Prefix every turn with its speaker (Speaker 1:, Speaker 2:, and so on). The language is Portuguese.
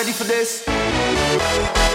Speaker 1: ready for this?